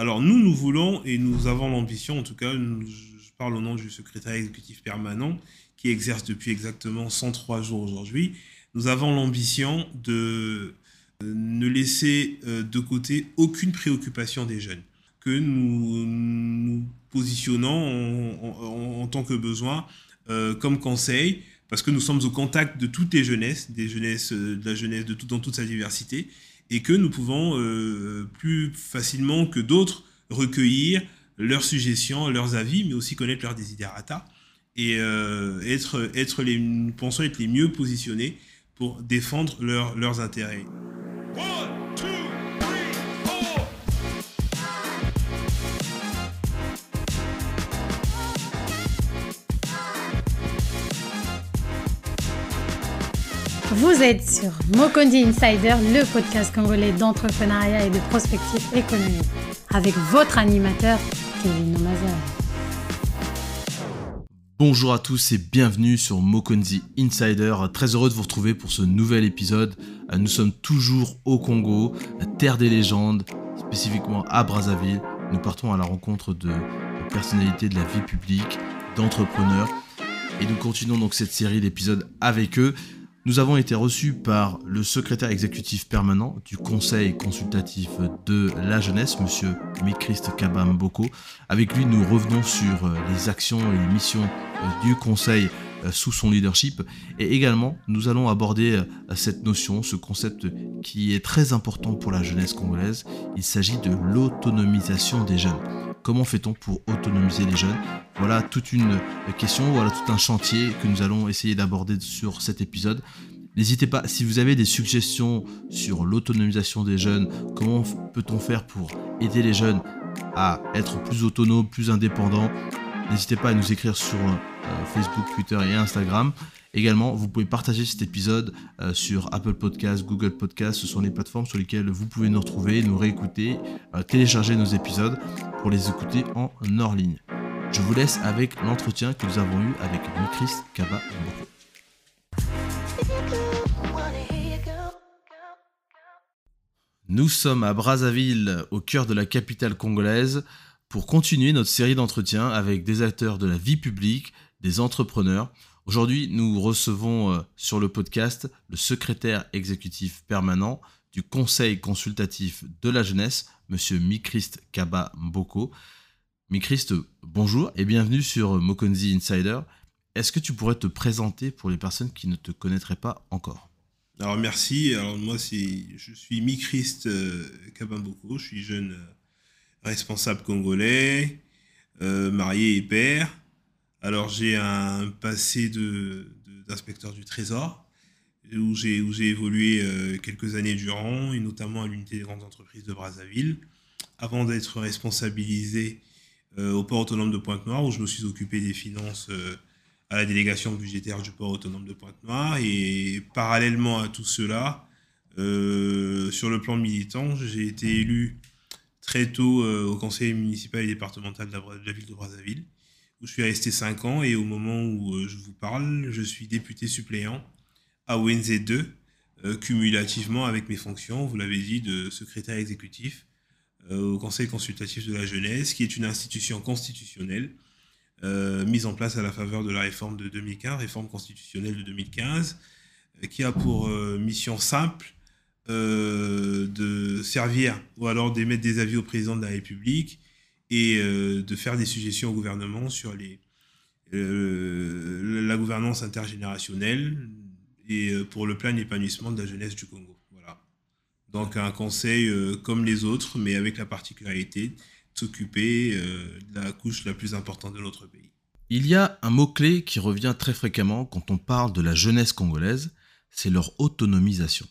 Alors nous, nous voulons et nous avons l'ambition, en tout cas, je parle au nom du secrétaire exécutif permanent qui exerce depuis exactement 103 jours aujourd'hui, nous avons l'ambition de euh, ne laisser euh, de côté aucune préoccupation des jeunes, que nous nous positionnons en, tant que besoin euh, comme conseil, parce que nous sommes au contact de toutes les jeunesses, des de la jeunesse de dans toute sa diversité, et que nous pouvons plus facilement que d'autres recueillir leurs suggestions, leurs avis, mais aussi connaître leurs desiderata et être, être les, pensons être les mieux positionnés pour défendre leurs intérêts. Vous êtes sur Mokondi Insider, le podcast congolais d'entrepreneuriat et de prospective économique, avec votre animateur, Kevin Omaza. Bonjour à tous et bienvenue sur Mokonzi Insider. Très heureux de vous retrouver pour ce nouvel épisode. Nous sommes toujours au Congo, terre des légendes, spécifiquement à Brazzaville. Nous partons à la rencontre de personnalités de la vie publique, d'entrepreneurs. Et nous continuons donc cette série d'épisodes avec eux. Nous avons été reçus par le secrétaire exécutif permanent du Conseil consultatif de la jeunesse, monsieur Mikrist Kabamboko. Avec lui, nous revenons sur euh, les actions et les missions euh, du Conseil sous son leadership. Et également, nous allons aborder cette notion, ce concept qui est très important pour la jeunesse congolaise. Il s'agit de l'autonomisation des jeunes. Comment fait-on pour autonomiser les jeunes? Voilà toute une question, voilà tout un chantier que nous allons essayer d'aborder sur cet épisode. N'hésitez pas, si vous avez des suggestions sur l'autonomisation des jeunes, comment peut-on faire pour aider les jeunes à être plus autonomes, plus indépendants, n'hésitez pas à nous écrire sur euh, Facebook, Twitter et Instagram. Également, vous pouvez partager cet épisode euh, sur Apple Podcasts, Google Podcasts. Ce sont les plateformes sur lesquelles vous pouvez nous retrouver, nous réécouter, euh, télécharger nos épisodes pour les écouter en hors ligne. Je vous laisse avec l'entretien que nous avons eu avec Mikris Kaba Nous sommes à Brazzaville, au cœur de la capitale congolaise, pour continuer notre série d'entretiens avec des acteurs de la vie publique, des entrepreneurs. Aujourd'hui, nous recevons euh, sur le podcast le secrétaire exécutif permanent du Conseil consultatif de la jeunesse, M. Mikrist Kaba Mboko. Mikrist, bonjour et bienvenue sur Mokonzi Insider. Est-ce que tu pourrais te présenter pour les personnes qui ne te connaîtraient pas encore? Alors merci, alors moi je suis Mikrist euh, Kaba Mboko, je suis jeune euh, responsable congolais, marié et père. Alors j'ai un passé d'inspecteur du Trésor, où j'ai évolué euh, quelques années durant, et notamment à l'unité des grandes entreprises de Brazzaville, avant d'être responsabilisé euh, au port autonome de Pointe-Noire, où je me suis occupé des finances euh, à la délégation budgétaire du port autonome de Pointe-Noire. Et parallèlement à tout cela, sur le plan militant, j'ai été élu très tôt au conseil municipal et départemental de la ville de Brazzaville où je suis resté 5 ans et au moment où euh, je vous parle, je suis député suppléant à ONZ 2, euh, cumulativement avec mes fonctions, vous l'avez dit, de secrétaire exécutif euh, au Conseil consultatif de la jeunesse, qui est une institution constitutionnelle mise en place à la faveur de la réforme de 2015, réforme constitutionnelle de 2015, qui a pour mission simple de servir ou alors d'émettre des avis au président de la République et euh, de faire des suggestions au gouvernement sur les, euh, la gouvernance intergénérationnelle et euh, pour le plein épanouissement de la jeunesse du Congo. Voilà. Donc un conseil comme les autres, mais avec la particularité de s'occuper de la couche la plus importante de notre pays. Il y a un mot-clé qui revient très fréquemment quand on parle de la jeunesse congolaise, c'est leur autonomisation.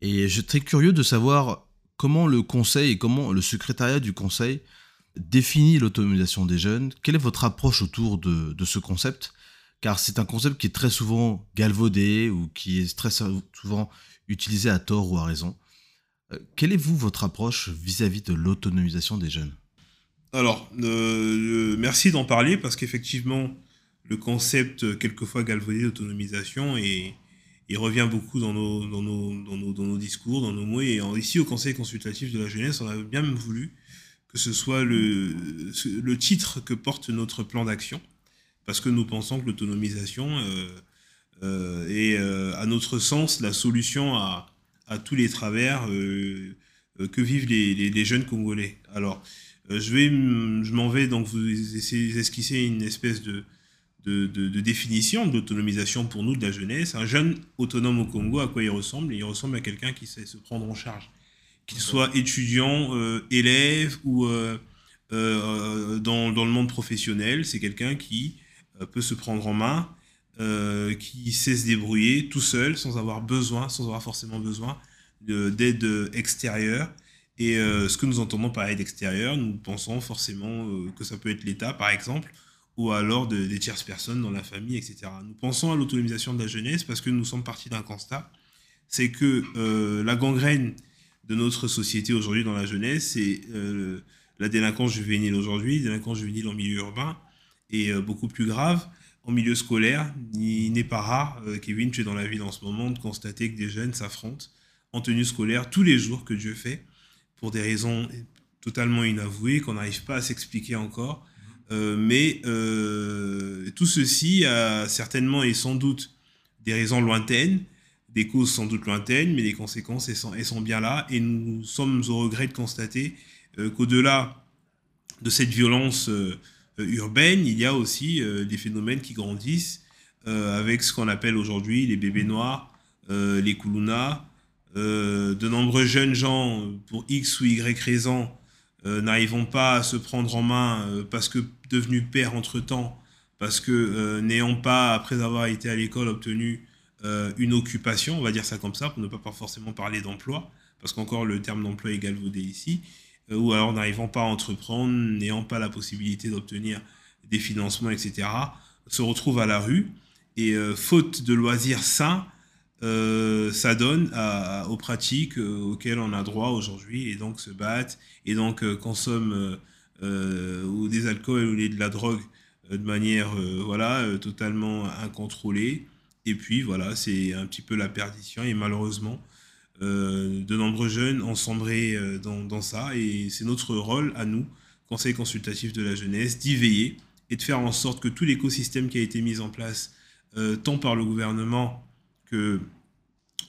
Et je suis très curieux de savoir comment le conseil et comment le secrétariat du conseil définit l'autonomisation des jeunes. Quelle est votre approche autour de, ce concept? Car c'est un concept qui est très souvent galvaudé ou qui est très souvent utilisé à tort ou à raison. Euh, quelle est, vous, votre approche vis-à-vis de l'autonomisation des jeunes? Alors, euh, merci d'en parler parce qu'effectivement, le concept quelquefois galvaudé d'autonomisation il revient beaucoup dans nos, dans, nos, dans, nos, discours, dans nos mots. Et ici, au Conseil consultatif de la jeunesse, on a bien voulu que ce soit le, le titre que porte notre plan d'action, parce que nous pensons que l'autonomisation est, à notre sens, la solution à, à tous les travers que vivent les, les, jeunes Congolais. Alors, je je m'en vais donc vous essayer d'esquisser une espèce de, de, de, définition de l'autonomisation pour nous de la jeunesse. Un jeune autonome au Congo, à quoi il ressemble? Il ressemble à quelqu'un qui sait se prendre en charge qu'il soit étudiant, euh, élève ou euh, euh, dans, dans, le monde professionnel, c'est quelqu'un qui peut se prendre en main, qui sait se débrouiller tout seul, sans avoir besoin, sans avoir forcément besoin d'aide extérieure. Et ce que nous entendons par aide extérieure, nous pensons forcément que ça peut être l'État, par exemple, ou alors de, des tierces personnes dans la famille, etc. Nous pensons à l'autonomisation de la jeunesse parce que nous sommes partis d'un constat, c'est que la gangrène de notre société aujourd'hui dans la jeunesse, c'est euh, la délinquance juvénile aujourd'hui, délinquance juvénile en milieu urbain, et euh, beaucoup plus grave en milieu scolaire. Il n'est pas rare, euh, Kevin, tu es dans la ville en ce moment, de constater que des jeunes s'affrontent en tenue scolaire tous les jours que Dieu fait, pour des raisons totalement inavouées, qu'on n'arrive pas à s'expliquer encore. Mais tout ceci a certainement et sans doute des raisons lointaines, des causes sans doute lointaines, mais les conséquences, elles sont, bien là. Et nous sommes au regret de constater euh, qu'au-delà de cette violence euh, urbaine, il y a aussi euh, des phénomènes qui grandissent avec ce qu'on appelle aujourd'hui les bébés noirs, les koulounas. de nombreux jeunes gens, pour X ou Y raison, n'arrivons pas à se prendre en main parce que devenus pères entre-temps, parce que n'ayant pas, après avoir été à l'école, obtenu euh, une occupation, on va dire ça comme ça, pour ne pas forcément parler d'emploi, parce qu'encore le terme d'emploi est galvaudé ici, euh, ou alors n'arrivant pas à entreprendre, n'ayant pas la possibilité d'obtenir des financements, etc., se retrouvent à la rue, et euh, faute de loisirs sains, donne aux pratiques auxquelles on a droit aujourd'hui, et donc se battent, et donc consomment ou des alcools ou de la drogue de manière voilà, totalement incontrôlée. Et puis voilà, c'est un petit peu la perdition. Et malheureusement, euh, de nombreux jeunes ont sombré euh, dans, ça. Et c'est notre rôle à nous, Conseil consultatif de la jeunesse, d'y veiller et de faire en sorte que tout l'écosystème qui a été mis en place, euh, tant par le gouvernement que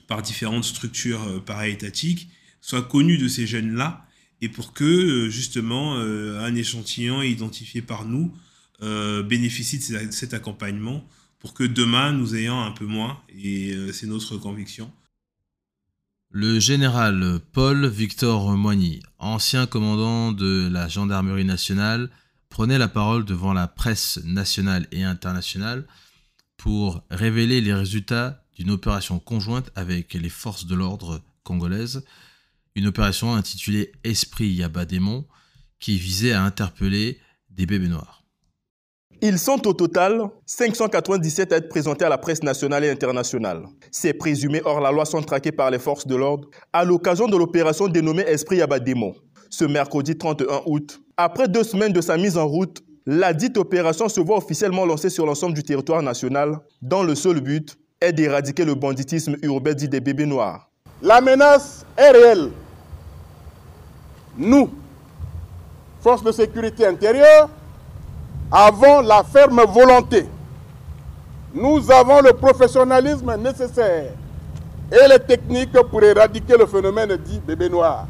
par différentes structures para-étatiques, soit connu de ces jeunes-là et pour que justement un échantillon identifié par nous bénéficie de cet accompagnement pour que demain nous ayons un peu moins, et euh, c'est notre conviction. Le général Paul Victor Moigny, ancien commandant de la gendarmerie nationale, prenait la parole devant la presse nationale et internationale pour révéler les résultats d'une opération conjointe avec les forces de l'ordre congolaises, une opération intitulée Esprit Yabadémon qui visait à interpeller des bébés noirs. Ils sont au total 597 à être présentés à la presse nationale et internationale. Ces présumés hors la loi sont traqués par les forces de l'ordre à l'occasion de l'opération dénommée Esprit Yabademo. Ce mercredi 31 août, après deux semaines de sa mise en route, la dite opération se voit officiellement lancée sur l'ensemble du territoire national, dont le seul but est d'éradiquer le banditisme urbain dit des bébés noirs. La menace est réelle. Nous, forces de sécurité intérieure, avons la ferme volonté, nous avons le professionnalisme nécessaire et les techniques pour éradiquer le phénomène dit bébé noir.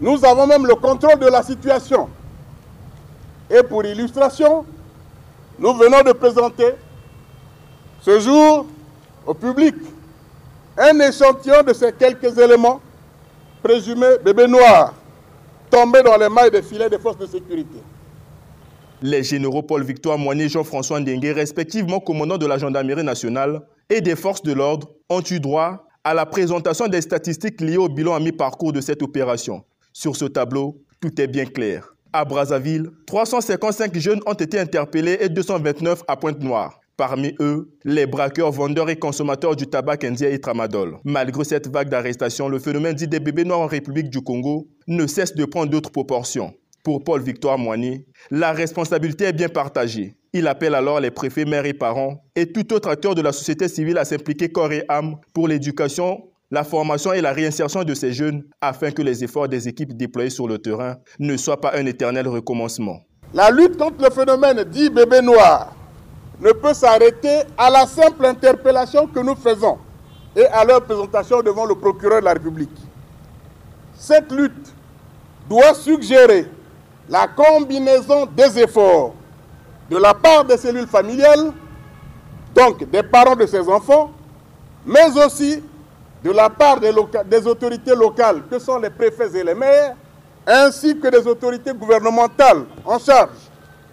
Nous avons même le contrôle de la situation. Et pour illustration, nous venons de présenter ce jour au public un échantillon de ces quelques éléments présumés bébés noirs tombés dans les mailles des filets des forces de sécurité. Les généraux Paul Victoire Moigny et Jean-François Ndengue, respectivement commandants de la gendarmerie nationale et des forces de l'ordre, ont eu droit à la présentation des statistiques liées au bilan à mi-parcours de cette opération. Sur ce tableau, tout est bien clair. À Brazzaville, 355 jeunes ont été interpellés et 229 à Pointe-Noire. Parmi eux, les braqueurs, vendeurs et consommateurs du tabac indien et tramadol. Malgré cette vague d'arrestations, le phénomène dit des bébés noirs en République du Congo ne cesse de prendre d'autres proportions. Pour Paul Victoire Moigny, la responsabilité est bien partagée. Il appelle alors les préfets, maires et parents et tout autre acteur de la société civile à s'impliquer corps et âme pour l'éducation, la formation et la réinsertion de ces jeunes afin que les efforts des équipes déployées sur le terrain ne soient pas un éternel recommencement. La lutte contre le phénomène dit bébé noir ne peut s'arrêter à la simple interpellation que nous faisons et à leur présentation devant le procureur de la République. Cette lutte doit suggérer la combinaison des efforts de la part des cellules familiales, donc des parents de ces enfants, mais aussi de la part des, autorités locales, que sont les préfets et les maires, ainsi que des autorités gouvernementales en charge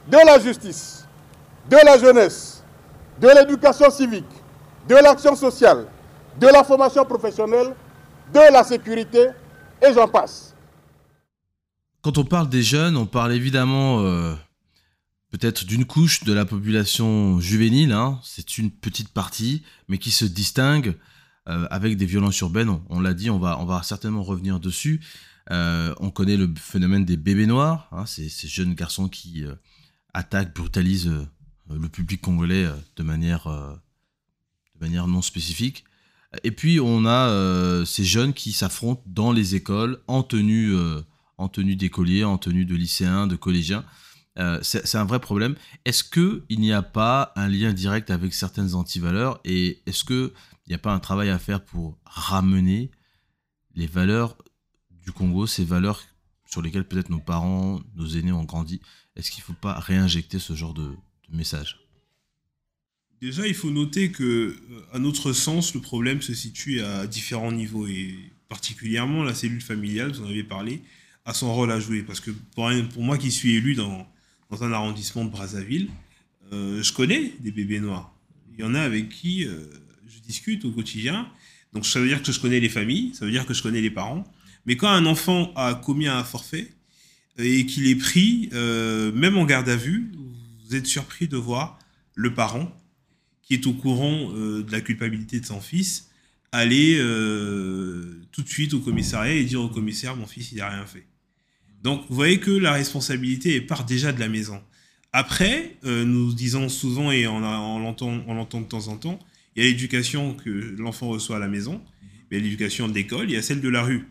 de la justice, de la jeunesse, de l'éducation civique, de l'action sociale, de la formation professionnelle, de la sécurité, et j'en passe. Quand on parle des jeunes, on parle évidemment euh, peut-être d'une couche de la population juvénile, hein. c'est une petite partie, mais qui se distingue euh, avec des violences urbaines. On, l'a dit, on va, certainement revenir dessus. Euh, on connaît le phénomène des bébés noirs, hein, ces, jeunes garçons qui attaquent, brutalisent le public congolais de manière, de manière non spécifique. Et puis on a euh, ces jeunes qui s'affrontent dans les écoles en tenue, euh, en tenue d'écoliers, en tenue de lycéens, de collégiens. Euh, c'est un vrai problème. Est-ce qu'il n'y a pas un lien direct avec certaines antivaleurs et est-ce qu'il n'y a pas un travail à faire pour ramener les valeurs du Congo, ces valeurs sur lesquelles peut-être nos parents, nos aînés ont grandi? Est-ce qu'il ne faut pas réinjecter ce genre de, message Déjà, il faut noter que, euh, à notre sens, le problème se situe à différents niveaux et particulièrement la cellule familiale, vous en avez parlé, a son rôle à jouer. Parce que pour, moi qui suis élu dans, dans un arrondissement de Brazzaville, euh, je connais des bébés noirs. Il y en a avec qui euh, je discute au quotidien. Donc ça veut dire que je connais les familles, ça veut dire que je connais les parents. Mais quand un enfant a commis un forfait et qu'il est pris, même en garde à vue, vous êtes surpris de voir le parent qui est au courant euh, de la culpabilité de son fils, aller euh, tout de suite au commissariat et dire au commissaire mon fils il n'a rien fait. Donc vous voyez que la responsabilité part déjà de la maison. Après, euh, nous disons souvent et on, on l'entend de temps en temps, il y a l'éducation que l'enfant reçoit à la maison, il y a l'éducation de l'école, il y a celle de la rue.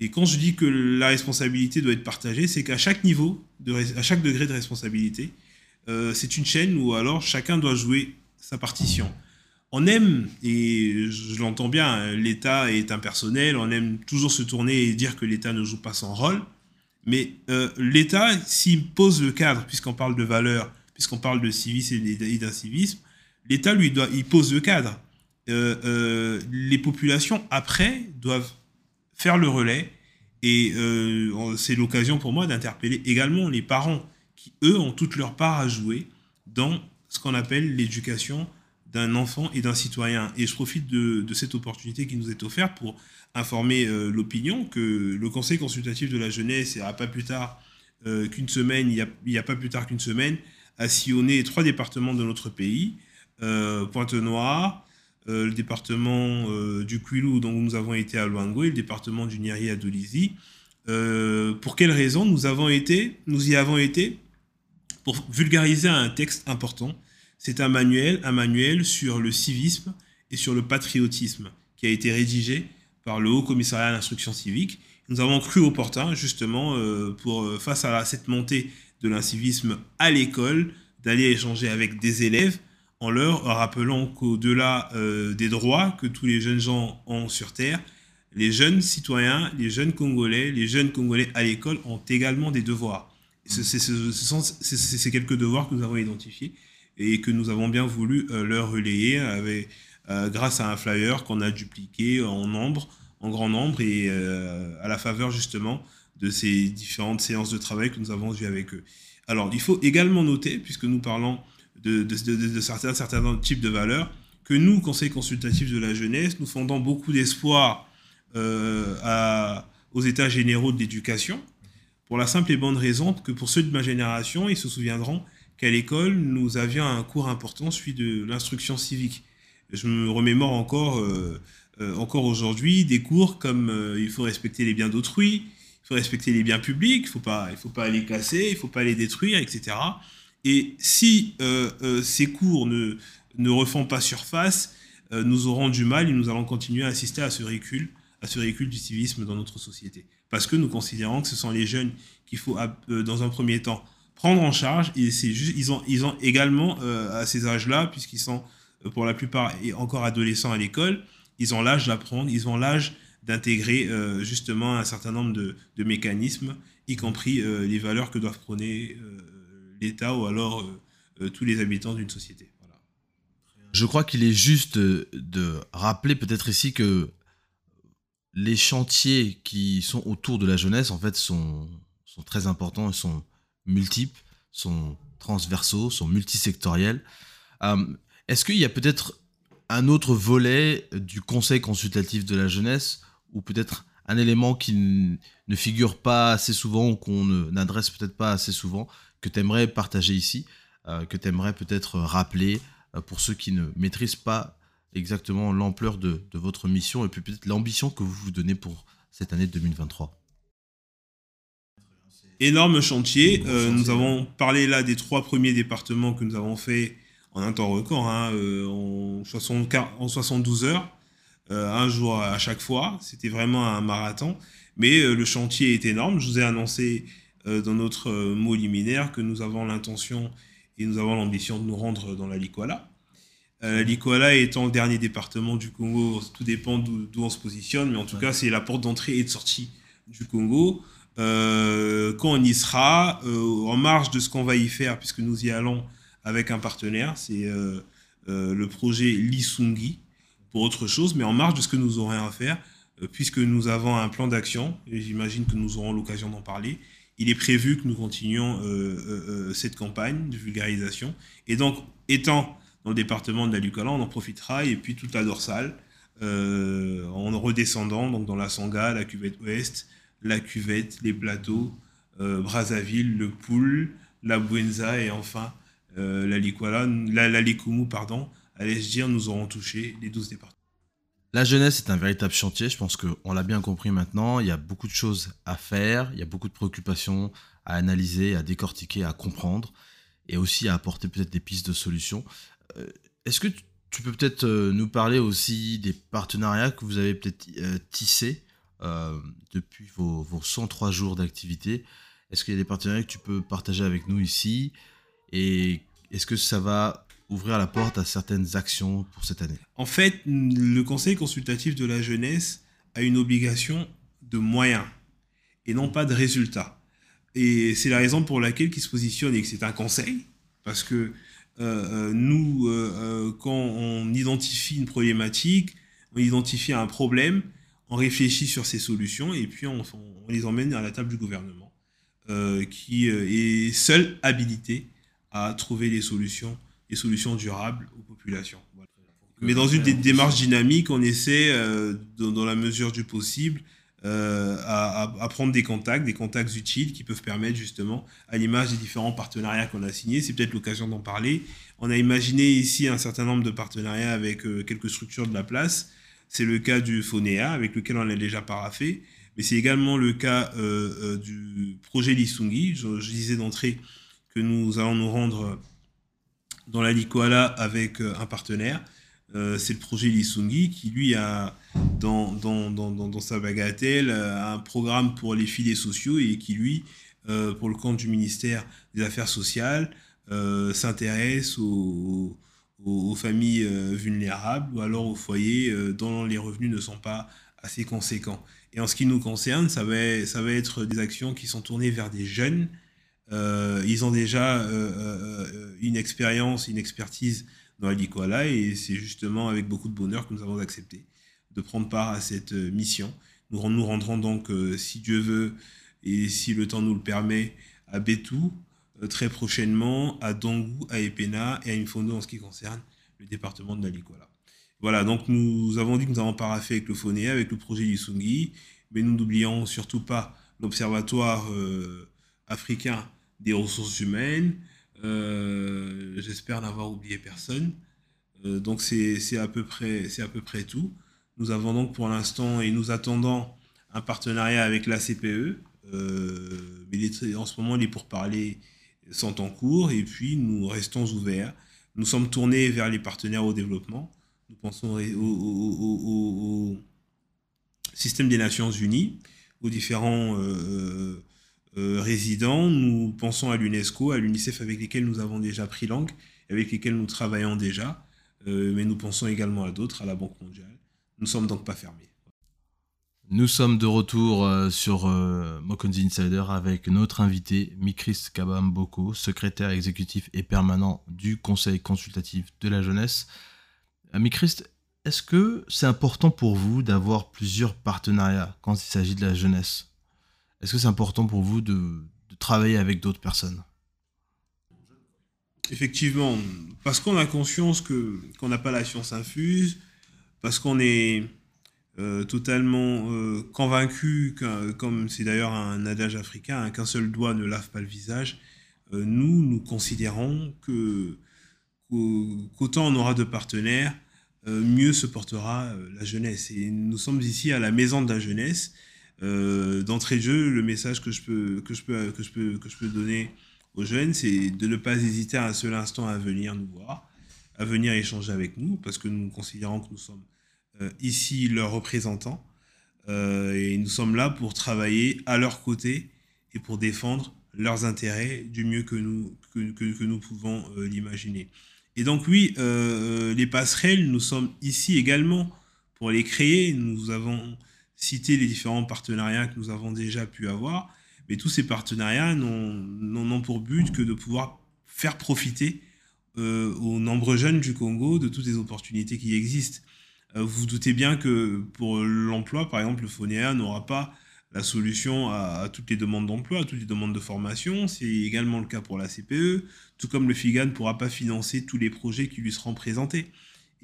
Et quand je dis que la responsabilité doit être partagée, c'est qu'à chaque niveau, à chaque degré de responsabilité, c'est une chaîne où alors chacun doit jouer sa partition. On aime, et je l'entends bien, l'État est impersonnel, on aime toujours se tourner et dire que l'État ne joue pas son rôle, mais euh, l'État, s'il pose le cadre, puisqu'on parle de valeurs, puisqu'on parle de civisme et d'incivisme, l'État, lui, doit, il pose le cadre. Euh, euh, les populations, après, doivent faire le relais, et c'est l'occasion pour moi d'interpeller également les parents, qui, eux, ont toute leur part à jouer dans ce qu'on appelle l'éducation d'un enfant et d'un citoyen. Et je profite de, cette opportunité qui nous est offerte pour informer euh, l'opinion que le Conseil consultatif de la jeunesse, n'y a pas plus tard euh, qu'une semaine, il n'y a, pas plus tard qu'une semaine, a sillonné trois départements de notre pays, euh, Pointe-Noire, le département du Kwilu, dont nous avons été à Luango, et le département du Niari à Dolisie. pour quelles raisons nous, avons été, nous y avons été pour vulgariser un texte important c'est un manuel, sur le civisme et sur le patriotisme qui a été rédigé par le Haut Commissariat à l'instruction civique. Nous avons cru opportun, justement, euh, euh, face à cette montée de l'incivisme à l'école, d'aller échanger avec des élèves en leur rappelant qu'au-delà euh, des droits que tous les jeunes gens ont sur Terre, les jeunes citoyens, les jeunes Congolais, les jeunes Congolais à l'école ont également des devoirs. C'est quelques devoirs que nous avons identifiés et que nous avons bien voulu euh, leur relayer avec, euh, grâce à un flyer qu'on a dupliqué en nombre, en grand nombre et euh, à la faveur justement de ces différentes séances de travail que nous avons eues avec eux. Alors, il faut également noter, puisque nous parlons de, certains, certains types de valeurs, que nous, Conseil consultatif de la jeunesse, nous fondons beaucoup d'espoir aux États généraux de l'éducation, pour la simple et bonne raison que pour ceux de ma génération, ils se souviendront qu'à l'école, nous avions un cours important, celui de l'instruction civique. Je me remémore encore, euh, euh, encore aujourd'hui des cours comme euh, il faut respecter les biens d'autrui, il faut respecter les biens publics, il ne faut, pas, les casser, il ne faut pas les détruire, etc. Et si ces cours ne, ne refont pas surface, nous aurons du mal et nous allons continuer à assister à ce recul, à ce recul du civisme dans notre société. Parce que nous considérons que ce sont les jeunes qu'il faut, dans un premier temps, prendre en charge. Et c'est juste, ils ont, ils ont également, à ces âges-là, puisqu'ils sont pour la plupart encore adolescents à l'école, ils ont l'âge d'apprendre, ils ont l'âge d'intégrer justement un certain nombre de mécanismes, y compris les valeurs que doivent prôner l'État ou alors tous les habitants d'une société. Je crois qu'il est juste de, rappeler peut-être ici que les chantiers qui sont autour de la jeunesse, en fait, sont, très importants, ils sont multiples, sont transversaux, sont multisectoriels. Euh, est-ce qu'il y a peut-être un autre volet du conseil consultatif de la jeunesse, ou peut-être un élément qui ne figure pas assez souvent, ou qu'on n'adresse peut-être pas assez souvent, que tu aimerais partager ici, euh, que tu aimerais peut-être rappeler euh, pour ceux qui ne maîtrisent pas exactement l'ampleur de, votre mission et puis peut-être l'ambition que vous vous donnez pour cette année 2023 Énorme chantier. Euh, nous avons parlé là des trois premiers départements que nous avons fait en un temps record, hein, euh, en, 72 heures, un jour à chaque fois. C'était vraiment un marathon. Mais le chantier est énorme. Je vous ai annoncé dans notre mot liminaire que nous avons l'intention et nous avons l'ambition de nous rendre dans la Likwala. Euh, la Likwala étant le dernier département du Congo, tout dépend d'où on se positionne, mais en tout cas, c'est la porte d'entrée et de sortie du Congo. Euh, quand on y sera, euh, en marge de ce qu'on va y faire, puisque nous y allons avec un partenaire, c'est le projet Lisungi, pour autre chose, mais en marge de ce que nous aurons à faire, puisque nous avons un plan d'action, et j'imagine que nous aurons l'occasion d'en parler, il est prévu que nous continuions euh, euh, euh, cette campagne de vulgarisation. Et donc, étant dans le département de la Lucala, on en profitera, et puis toute la dorsale, en redescendant donc dans la Sangha, la cuvette ouest, la cuvette, les plateaux, Brazzaville, le Poul, la Buenza et enfin la Likwala, la, la Likumu, pardon, allais-je dire, nous aurons touché les 12 départements. La jeunesse est un véritable chantier, je pense qu'on l'a bien compris maintenant. Il y a beaucoup de choses à faire, il y a beaucoup de préoccupations à analyser, à décortiquer, à comprendre, et aussi à apporter peut-être des pistes de solutions. Euh, est-ce que tu peux peut-être euh, nous parler aussi des partenariats que vous avez peut-être euh, tissés depuis vos, vos 103 jours d'activité? Est-ce qu'il y a des partenariats que tu peux partager avec nous ici? Et est-ce que ça va ouvrir la porte à certaines actions pour cette année? En fait, le Conseil consultatif de la jeunesse a une obligation de moyens et non pas de résultats. Et c'est la raison pour laquelle il se positionne et que c'est un conseil, parce que nous, euh, quand on identifie une problématique, on identifie un problème, on réfléchit sur ces solutions et puis on, on les emmène à la table du gouvernement, qui est seul habilité à trouver des solutions des solutions durables aux populations. Mais dans une démarche dynamique, on essaie, euh, dans, la mesure du possible, euh, à, prendre des contacts, des contacts utiles qui peuvent permettre justement, à l'image des différents partenariats qu'on a signés, c'est peut-être l'occasion d'en parler. On a imaginé ici un certain nombre de partenariats avec euh, quelques structures de la place. C'est le cas du FONEA, avec lequel on a déjà paraffé, mais c'est également le cas du projet Lisungi. Je, disais d'entrée que nous allons nous rendre dans la Likwala avec euh, un partenaire. Euh, c'est le projet Lisungi qui, lui, a dans, dans, dans, dans, sa bagatelle euh, un programme pour les filets sociaux et qui, lui, pour le compte du ministère des Affaires sociales, s'intéresse aux, aux, familles vulnérables ou alors aux foyers dont les revenus ne sont pas assez conséquents. Et en ce qui nous concerne, ça va, ça va être des actions qui sont tournées vers des jeunes euh, ils ont déjà euh, euh, une expérience, une expertise dans Likwala et c'est justement avec beaucoup de bonheur que nous avons accepté de prendre part à cette mission. Nous nous rendrons donc, si Dieu veut et si le temps nous le permet, à Betou très prochainement, à Dongou, à Epena et à Infondo en ce qui concerne le département de la Likwala. Voilà, donc nous avons dit que nous avons paraffé avec le FONEA, avec le projet Lisungi, mais nous n'oublions surtout pas l'Observatoire africain des ressources humaines. Euh, j'espère n'avoir oublié personne. Euh, donc c'est à, peu près, à peu près tout. Nous avons donc pour l'instant et nous attendons un partenariat avec la CPE. Euh, mais en ce moment, les pourparlers sont en cours et puis nous restons ouverts. Nous sommes tournés vers les partenaires au développement. nous pensons au, système des Nations Unies, aux différents résidents, nous pensons à l'UNESCO, à l'UNICEF avec lesquels nous avons déjà pris langue, avec lesquels nous travaillons déjà, mais nous pensons également à d'autres, à la Banque mondiale. Nous ne sommes donc pas fermés. Nous sommes de retour euh, sur euh, Mokonzi Insider avec notre invité Mikris Kabamboko, secrétaire exécutif et permanent du Conseil consultatif de la jeunesse. Euh, Mikris, est-ce que c'est important pour vous d'avoir plusieurs partenariats quand il s'agit de la jeunesse? Est-ce que c'est important pour vous de, travailler avec d'autres personnes? Effectivement, parce qu'on a conscience que qu'on n'a pas la science infuse, parce qu'on est euh, totalement euh, convaincu, comme c'est d'ailleurs un adage africain, hein, qu'un seul doigt ne lave pas le visage, euh, nous, nous considérons que qu'autant on aura de partenaires, mieux se portera la jeunesse. Et nous sommes ici à la maison de la jeunesse. D'entrée de jeu, le message que je peux, que je peux, que je peux, que je peux donner aux jeunes, c'est de ne pas hésiter un seul instant à venir nous voir, à venir échanger avec nous, parce que nous considérons que nous sommes euh, ici leurs représentants. Euh, et nous sommes là pour travailler à leur côté et pour défendre leurs intérêts du mieux que nous, que, que, nous pouvons euh, l'imaginer. Et donc oui, les passerelles, nous sommes ici également pour les créer. Nous avons cité les différents partenariats que nous avons déjà pu avoir, mais tous ces partenariats n'ont pour but que de pouvoir faire profiter aux nombreux jeunes du Congo de toutes les opportunités qui existent. Euh, vous vous doutez bien que pour l'emploi, par exemple, le FONEA n'aura pas la solution à, toutes les demandes d'emploi, à toutes les demandes de formation. C'est également le cas pour la CPE, tout comme le FIGA ne pourra pas financer tous les projets qui lui seront présentés.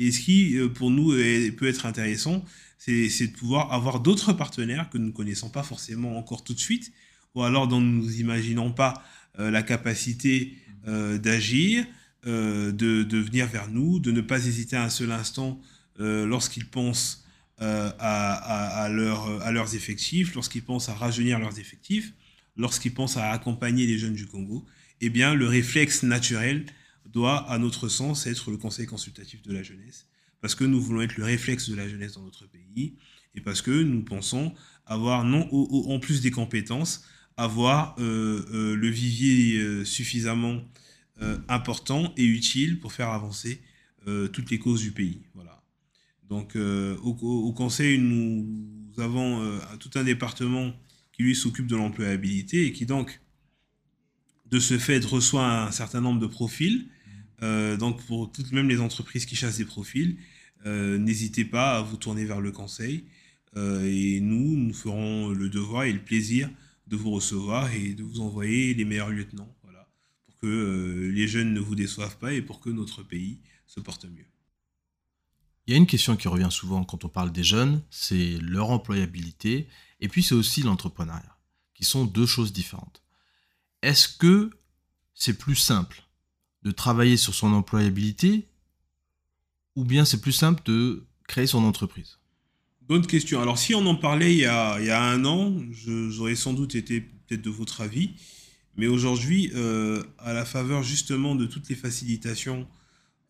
Et ce qui, euh, pour nous, peut être intéressant, c'est de pouvoir avoir d'autres partenaires que nous ne connaissons pas forcément encore tout de suite, ou alors dont nous n'imaginons pas euh, la capacité d'agir, de, venir vers nous, de ne pas hésiter un seul instant euh, lorsqu'ils pensent euh, à, leurs effectifs, lorsqu'ils pensent à rajeunir leurs effectifs, lorsqu'ils pensent à accompagner les jeunes du Congo, eh bien, le réflexe naturel doit, à notre sens, être le Conseil consultatif de la jeunesse, parce que nous voulons être le réflexe de la jeunesse dans notre pays, et parce que nous pensons avoir, non, en plus des compétences, avoir euh, le vivier suffisamment important et utile pour faire avancer toutes les causes du pays. Voilà. Donc euh, au, conseil, nous avons euh, tout un département qui lui s'occupe de l'employabilité et qui donc, de ce fait, reçoit un certain nombre de profils. Euh, donc pour toutes même les entreprises qui chassent des profils, n'hésitez pas à vous tourner vers le conseil. et nous, nous ferons le devoir et le plaisir de vous recevoir et de vous envoyer les meilleurs lieutenants, voilà, pour que les jeunes ne vous déçoivent pas et pour que notre pays se porte mieux. Il y a une question qui revient souvent quand on parle des jeunes, c'est leur employabilité, et puis c'est aussi l'entrepreneuriat, qui sont deux choses différentes. Est-ce que c'est plus simple de travailler sur son employabilité, ou bien c'est plus simple de créer son entreprise? Bonne question. Alors si on en parlait il y a, un an, j'aurais sans doute été peut-être de votre avis, mais aujourd'hui, euh, à la faveur justement de toutes les facilitations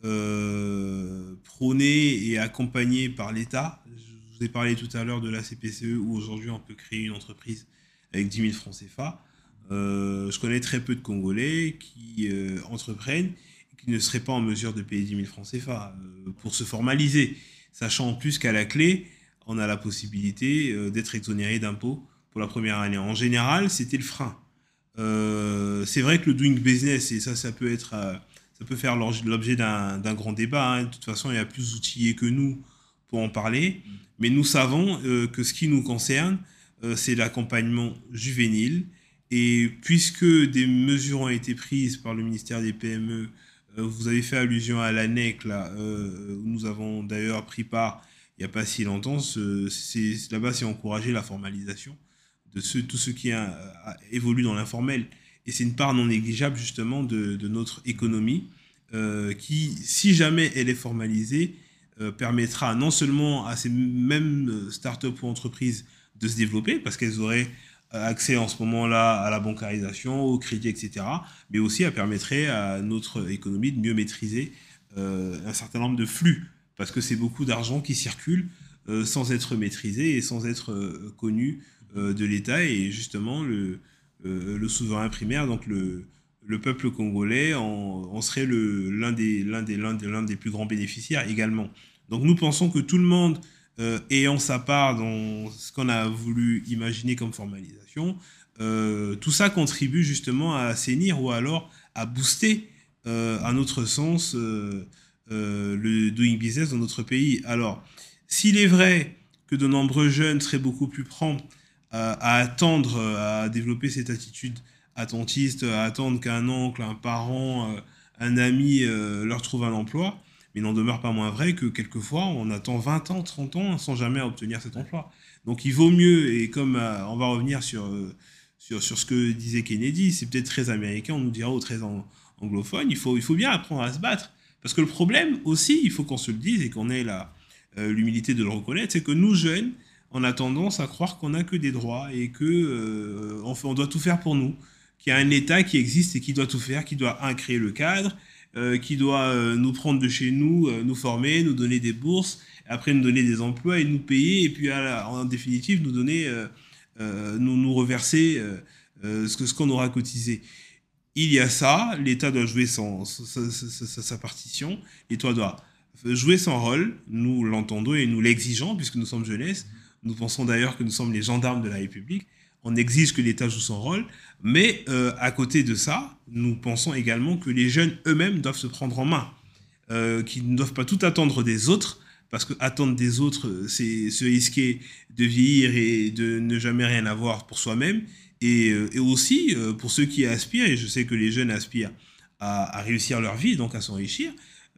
euh, prôné et accompagné par l'État. Je vous ai parlé tout à l'heure de la CPCE où aujourd'hui on peut créer une entreprise avec 10 000 francs CFA. Euh, je connais très peu de Congolais qui euh, entreprennent et qui ne seraient pas en mesure de payer 10 000 francs CFA pour se formaliser, sachant en plus qu'à la clé, on a la possibilité d'être exonéré d'impôts pour la première année. En général, c'était le frein. c'est vrai que le doing business, et ça, ça peut être ça peut faire l'objet d'un grand débat. Hein. De toute façon, il y a plus outillés que nous pour en parler. Mais nous savons euh, que ce qui nous concerne, euh, c'est l'accompagnement juvénile. Et puisque des mesures ont été prises par le ministère des PME, euh, vous avez fait allusion à l'ANEC, là, où nous avons d'ailleurs pris part il n'y a pas si longtemps. Là-bas, c'est encourager la formalisation de tout ce qui a, évolue dans l'informel. Et c'est une part non négligeable justement de, notre économie euh, qui, si jamais elle est formalisée, euh, permettra non seulement à ces mêmes startups ou entreprises de se développer, parce qu'elles auraient accès en ce moment-là à la bancarisation, au crédit, etc., mais aussi elle permettrait à notre économie de mieux maîtriser euh, un certain nombre de flux parce que c'est beaucoup d'argent qui circule sans être maîtrisé et sans être connu de l'État. Et justement, le, souverain primaire, donc le, le peuple congolais en, serait l'un des plus grands bénéficiaires également. Donc nous pensons que tout le monde euh, ayant sa part dans ce qu'on a voulu imaginer comme formalisation, euh, tout ça contribue justement à assainir ou alors à booster, euh, à notre sens, le doing business dans notre pays. Alors, s'il est vrai que de nombreux jeunes seraient beaucoup plus prompts à attendre, à développer cette attitude attentiste à attendre qu'un oncle, un parent, euh, un ami euh, leur trouve un emploi. Mais il n'en demeure pas moins vrai que quelquefois, on attend 20 ans, 30 ans sans jamais obtenir cet emploi. Donc il vaut mieux, et comme euh, on va revenir sur, sur, sur, ce que disait Kennedy, c'est peut-être très américain, on nous dira, ou très anglophone, il faut, il faut bien apprendre à se battre. Parce que le problème aussi, il faut qu'on se le dise et qu'on ait l'humilité de le reconnaître, c'est que nous, jeunes, on a tendance à croire qu'on n'a que des droits et que on doit tout faire pour nous qu'il y a un État qui existe et qui doit tout faire, qui doit, un, créer le cadre, euh, qui doit euh, nous prendre de chez nous, euh, nous former, nous donner des bourses, après nous donner des emplois et nous payer, et puis en définitive nous donner, nous, nous reverser ce qu'on aura cotisé. Il y a ça, l'État doit jouer sa, sa, sa, partition, l'État doit jouer son rôle, nous l'entendons et nous l'exigeons, puisque nous sommes jeunesse, nous pensons d'ailleurs que nous sommes les gendarmes de la République, on exige que l'État joue son rôle, mais euh, à côté de ça, nous pensons également que les jeunes eux-mêmes doivent se prendre en main, euh, qu'ils ne doivent pas tout attendre des autres, parce que attendre des autres, c'est se risquer de vieillir et de ne jamais rien avoir pour soi-même, et, euh, aussi pour ceux qui aspirent, et je sais que les jeunes aspirent à, à réussir leur vie, donc à s'enrichir,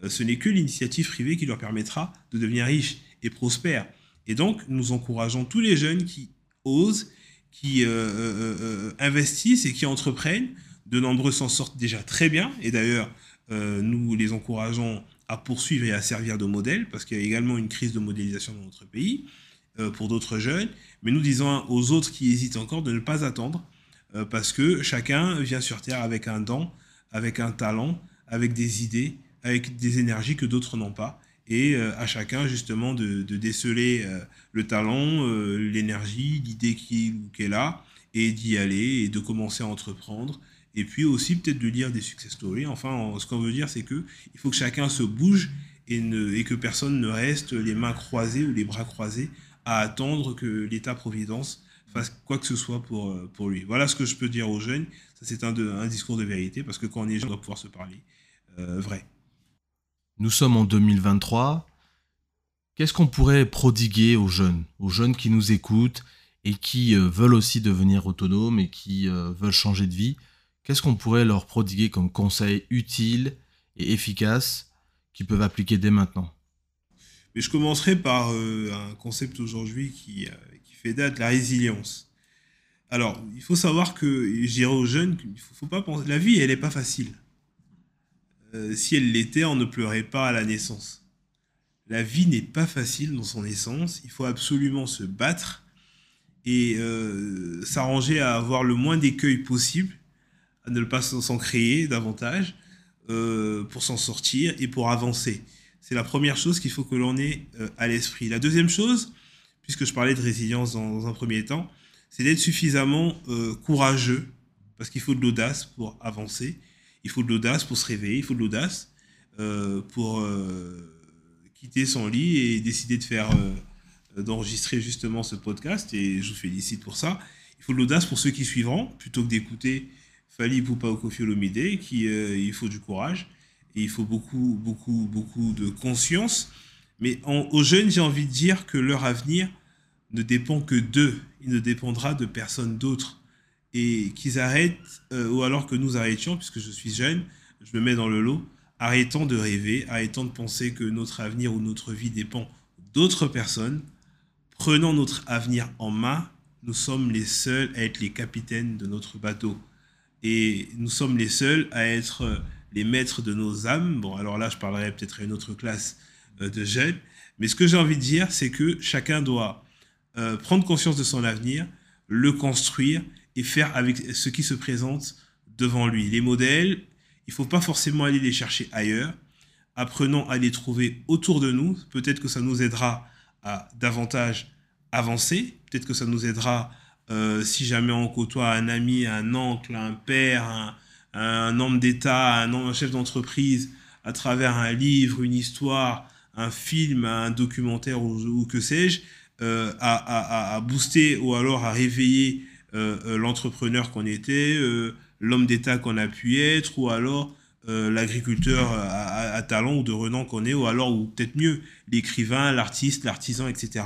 ce n'est que l'initiative privée qui leur permettra de devenir riches et prospères. Et donc, nous encourageons tous les jeunes qui osent qui euh, euh, euh, investissent et qui entreprennent. De nombreux s'en sortent déjà très bien. Et d'ailleurs, nous les encourageons à poursuivre et à servir de modèle, parce qu'il y a également une crise de modélisation dans notre pays pour d'autres jeunes. Mais nous disons aux autres qui hésitent encore de ne pas attendre, parce que chacun vient sur Terre avec un don, avec un talent, avec des idées, avec des énergies que d'autres n'ont pas et euh, à chacun justement de, déceler euh, le talent, euh, l'énergie, l'idée qu'elle a et d'y aller et de commencer à entreprendre. Et puis aussi peut-être de lire des success stories. Enfin, ce qu'on veut dire, c'est que il faut que chacun se bouge et, que personne ne reste les mains croisées ou les bras croisés à attendre que l'État-providence fasse quoi que ce soit pour, lui. Voilà ce que je peux dire aux jeunes. Ça, c'est un discours de vérité parce que quand on est jeune, on doit pouvoir se parler vrai. Nous sommes en 2023. Qu'est-ce qu'on pourrait prodiguer aux jeunes, aux jeunes qui nous écoutent et qui euh, veulent aussi devenir autonomes et qui euh, veulent changer de vie Qu'est-ce qu'on pourrait leur prodiguer comme conseils utiles et efficaces qu'ils peuvent appliquer dès maintenant? Mais Je commencerai par euh, un concept aujourd'hui qui, fait date, la résilience. Alors, il faut savoir que, je dirais aux jeunes, faut, faut pas penser, la vie, elle n'est pas facile. Euh, si elle l'était, on ne pleurait pas à la naissance. La vie n'est pas facile dans son essence. Il faut absolument se battre et euh, s'arranger à avoir le moins d'écueils possible, à ne pas s'en créer davantage euh, pour s'en sortir et pour avancer. C'est la première chose qu'il faut que l'on ait à l'esprit. La deuxième chose, puisque je parlais de résilience dans un premier temps, c'est d'être suffisamment courageux, parce qu'il faut de l'audace pour avancer il faut de l'audace pour se réveiller, il faut de l'audace euh, pour euh, quitter son lit et décider de faire, euh, d'enregistrer justement ce podcast. Et je vous félicite pour ça. Il faut de l'audace pour ceux qui suivront, plutôt que d'écouter Fali Poupa Kofi Olomide, qui il faut du courage et il faut beaucoup, beaucoup, beaucoup de conscience. Mais aux jeunes, j'ai envie de dire que leur avenir ne dépend que d'eux. Il ne dépendra de personne d'autre et qu'ils arrêtent, euh, ou alors que nous arrêtions, puisque je suis jeune, je me mets dans le lot, arrêtons de rêver, arrêtons de penser que notre avenir ou notre vie dépend d'autres personnes, prenons notre avenir en main, nous sommes les seuls à être les capitaines de notre bateau. Et nous sommes les seuls à être les maîtres de nos âmes. Bon, alors là, je parlerai peut-être à une autre classe euh, de jeunes. Mais ce que j'ai envie de dire, c'est que chacun doit euh, prendre conscience de son avenir, le construire et faire avec ce qui se présente devant lui. Les modèles, il faut pas forcément aller les chercher ailleurs. apprenons à les trouver autour de nous. Peut-être que ça nous aidera à davantage avancer. Peut-être que ça nous aidera euh, si jamais on côtoie un ami, un oncle, un père, un, homme d'État, un, chef d'entreprise, à travers un livre, une histoire, un film, un documentaire ou que sais-je, euh, à, booster ou alors à réveiller euh, euh l'entrepreneur qu'on était, l'homme d'État qu'on a pu être, ou alors l'agriculteur à, à, talent ou de renom qu'on est, ou alors, ou peut-être mieux, l'écrivain, l'artiste, l'artisan, etc.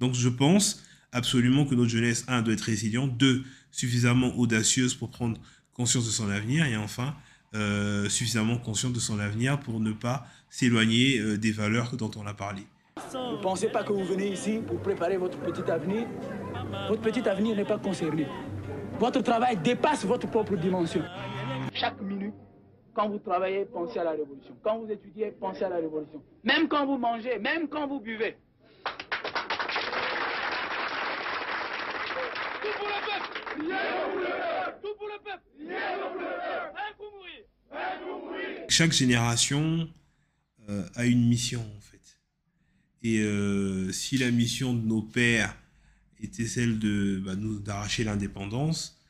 Donc je pense absolument que notre jeunesse, un, doit être résiliente, deux, suffisamment audacieuse pour prendre conscience de son avenir, et enfin, suffisamment consciente de son avenir pour ne pas s'éloigner des valeurs dont on a parlé. Ne pensez pas que vous venez ici pour préparer votre petit avenir? Votre petit avenir n'est pas concerné. Votre travail dépasse votre propre dimension. Chaque minute, quand vous travaillez, pensez à la révolution. Quand vous étudiez, pensez à la révolution. Même quand vous mangez, même quand vous buvez. Tout pour le peuple Tout pour le peuple mourir Chaque génération euh, a une mission en fait. Et euh, si la mission de nos pères était celle de bah, nous d'arracher l'indépendance,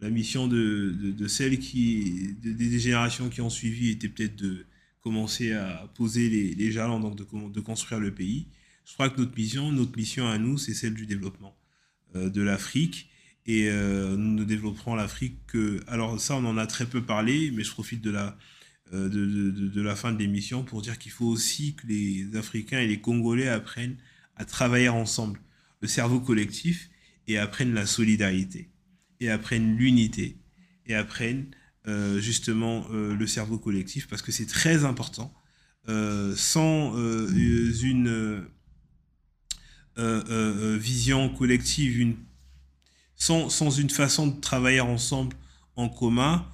la mission de, de, celles qui, de, des générations qui ont suivi était peut-être de commencer à poser les, les jalons, donc de, construire le pays. Je crois que notre mission, notre mission à nous, c'est celle du développement euh, de l'Afrique. Et euh, nous ne développerons l'Afrique que... Alors ça, on en a très peu parlé, mais je profite de la, de, de, la fin de l'émission pour dire qu'il faut aussi que les Africains et les Congolais apprennent à travailler ensemble, le cerveau collectif, et apprennent la solidarité, et apprennent l'unité, et apprennent euh, justement euh, le cerveau collectif, parce que c'est très important. Euh, sans euh, une euh, vision collective, sans, sans une façon de travailler ensemble en commun,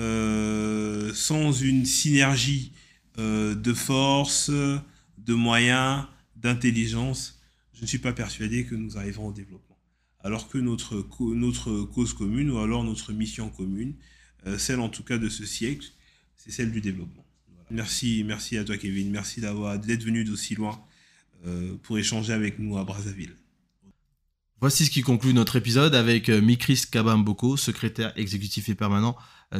euh, sans une synergie euh, de force, de moyens, d'intelligence, je ne suis pas persuadé que nous arriverons au développement. Alors que notre, notre cause commune, ou alors notre mission commune, euh, celle en tout cas de ce siècle, c'est celle du développement. Merci, merci à toi Kevin, merci d'être venu d'aussi loin pour échanger avec nous à Brazzaville. Voici ce qui conclut notre épisode avec Mikris Kabamboko, secrétaire exécutif et permanent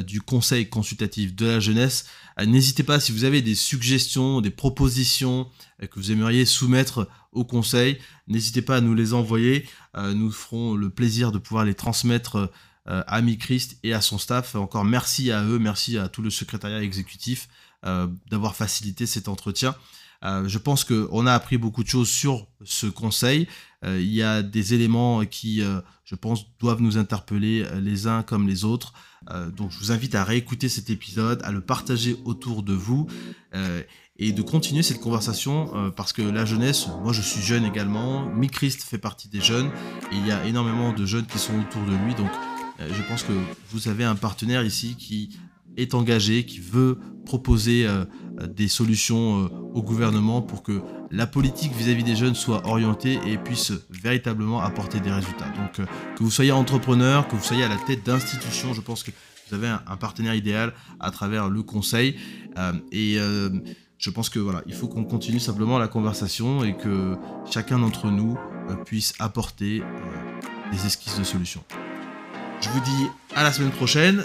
du Conseil consultatif de la jeunesse. N'hésitez pas si vous avez des suggestions, des propositions que vous aimeriez soumettre au Conseil, n'hésitez pas à nous les envoyer. Nous ferons le plaisir de pouvoir les transmettre à Micrist et à son staff. Encore merci à eux, merci à tout le secrétariat exécutif d'avoir facilité cet entretien. Euh, je pense qu'on a appris beaucoup de choses sur ce conseil. Euh, il y a des éléments qui, euh, je pense, doivent nous interpeller les uns comme les autres. donc je vous invite à réécouter cet épisode, à le partager autour de vous et de continuer cette conversation parce que la jeunesse, moi je suis jeune également, Micrist fait partie des jeunes et il y a énormément de jeunes qui sont autour de lui. Donc je pense que vous avez un partenaire ici qui est engagé, qui veut proposer euh, des solutions euh, au gouvernement pour que la politique vis-à-vis -vis des jeunes soit orientée et puisse véritablement apporter des résultats. Donc euh, que vous soyez entrepreneur, que vous soyez à la tête d'institutions, je pense que vous avez un, un, partenaire idéal à travers le conseil. Et je pense que voilà, il faut qu'on continue simplement la conversation et que chacun d'entre nous puisse apporter des esquisses de solutions. Je vous dis à la semaine prochaine